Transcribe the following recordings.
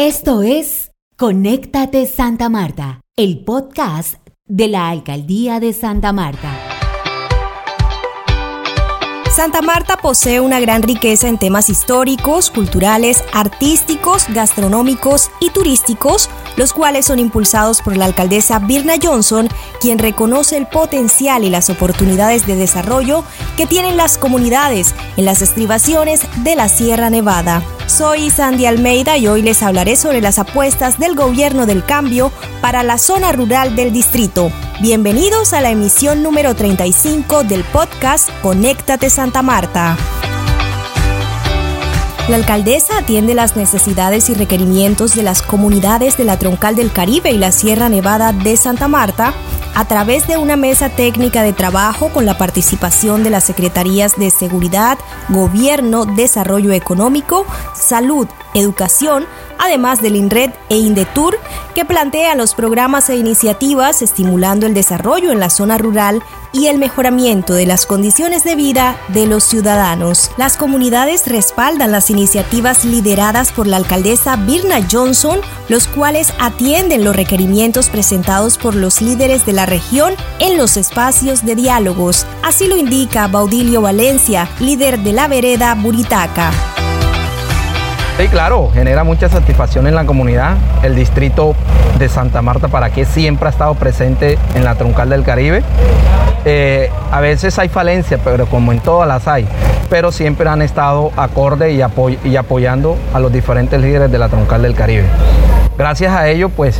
Esto es Conéctate Santa Marta, el podcast de la Alcaldía de Santa Marta. Santa Marta posee una gran riqueza en temas históricos, culturales, artísticos, gastronómicos y turísticos, los cuales son impulsados por la alcaldesa Birna Johnson, quien reconoce el potencial y las oportunidades de desarrollo que tienen las comunidades en las estribaciones de la Sierra Nevada. Soy Sandy Almeida y hoy les hablaré sobre las apuestas del gobierno del cambio para la zona rural del distrito. Bienvenidos a la emisión número 35 del podcast Conéctate Santa Marta. La alcaldesa atiende las necesidades y requerimientos de las comunidades de la Troncal del Caribe y la Sierra Nevada de Santa Marta a través de una mesa técnica de trabajo con la participación de las Secretarías de Seguridad, Gobierno, Desarrollo Económico, Salud, Educación, además del INRED e INDETUR, que plantea los programas e iniciativas estimulando el desarrollo en la zona rural y el mejoramiento de las condiciones de vida de los ciudadanos. Las comunidades respaldan las iniciativas lideradas por la alcaldesa Birna Johnson, los cuales atienden los requerimientos presentados por los líderes de la región en los espacios de diálogos. Así lo indica Baudilio Valencia, líder de la vereda Buritaca. Sí, claro, genera mucha satisfacción en la comunidad. El distrito de Santa Marta para qué siempre ha estado presente en la troncal del Caribe. Eh, a veces hay falencias, pero como en todas las hay, pero siempre han estado acorde y, y apoyando a los diferentes líderes de la troncal del Caribe. Gracias a ello, pues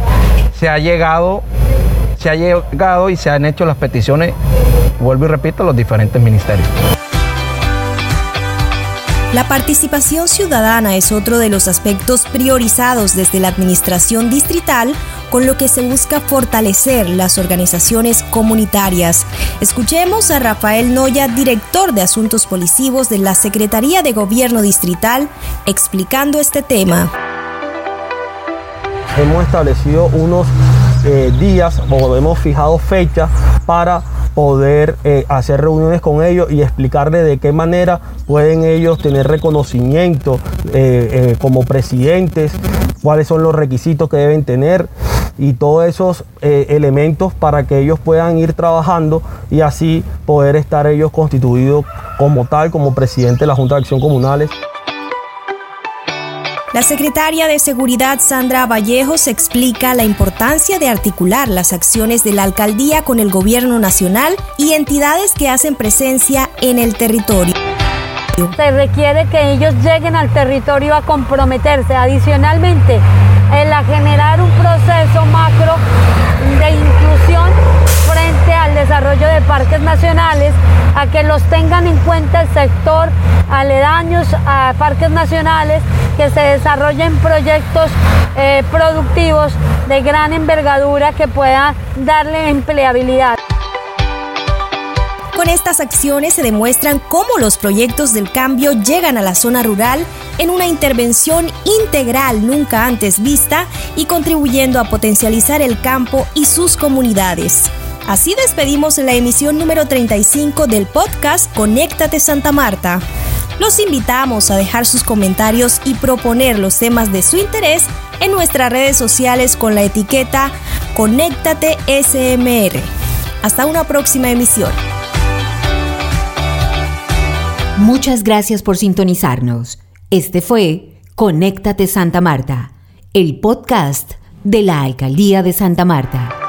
se ha llegado, se ha llegado y se han hecho las peticiones, vuelvo y repito, a los diferentes ministerios. La participación ciudadana es otro de los aspectos priorizados desde la administración distrital, con lo que se busca fortalecer las organizaciones comunitarias. Escuchemos a Rafael Noya, director de Asuntos Policivos de la Secretaría de Gobierno Distrital, explicando este tema. Hemos establecido unos eh, días o hemos fijado fechas para poder eh, hacer reuniones con ellos y explicarles de qué manera pueden ellos tener reconocimiento eh, como presidentes, cuáles son los requisitos que deben tener y todos esos elementos para que ellos puedan ir trabajando y así poder estar ellos constituidos como tal, como presidente de la Junta de Acción Comunales. La secretaria de Seguridad Sandra Vallejos explica la importancia de articular las acciones de la alcaldía con el gobierno nacional y entidades que hacen presencia en el territorio. Se requiere que ellos lleguen al territorio a comprometerse. Adicionalmente, en a generar un proceso macro de inclusión frente al desarrollo de parques nacionales, a que los tengan en cuenta el sector aledaños a parques nacionales, que se desarrollen proyectos eh, productivos de gran envergadura que puedan darle empleabilidad. Con estas acciones se demuestran cómo los proyectos del cambio llegan a la zona rural en una intervención integral nunca antes vista y contribuyendo a potencializar el campo y sus comunidades. Así despedimos la emisión número 35 del podcast Conéctate Santa Marta. Los invitamos a dejar sus comentarios y proponer los temas de su interés en nuestras redes sociales con la etiqueta Conéctate SMR. Hasta una próxima emisión. Muchas gracias por sintonizarnos. Este fue Conéctate Santa Marta, el podcast de la Alcaldía de Santa Marta.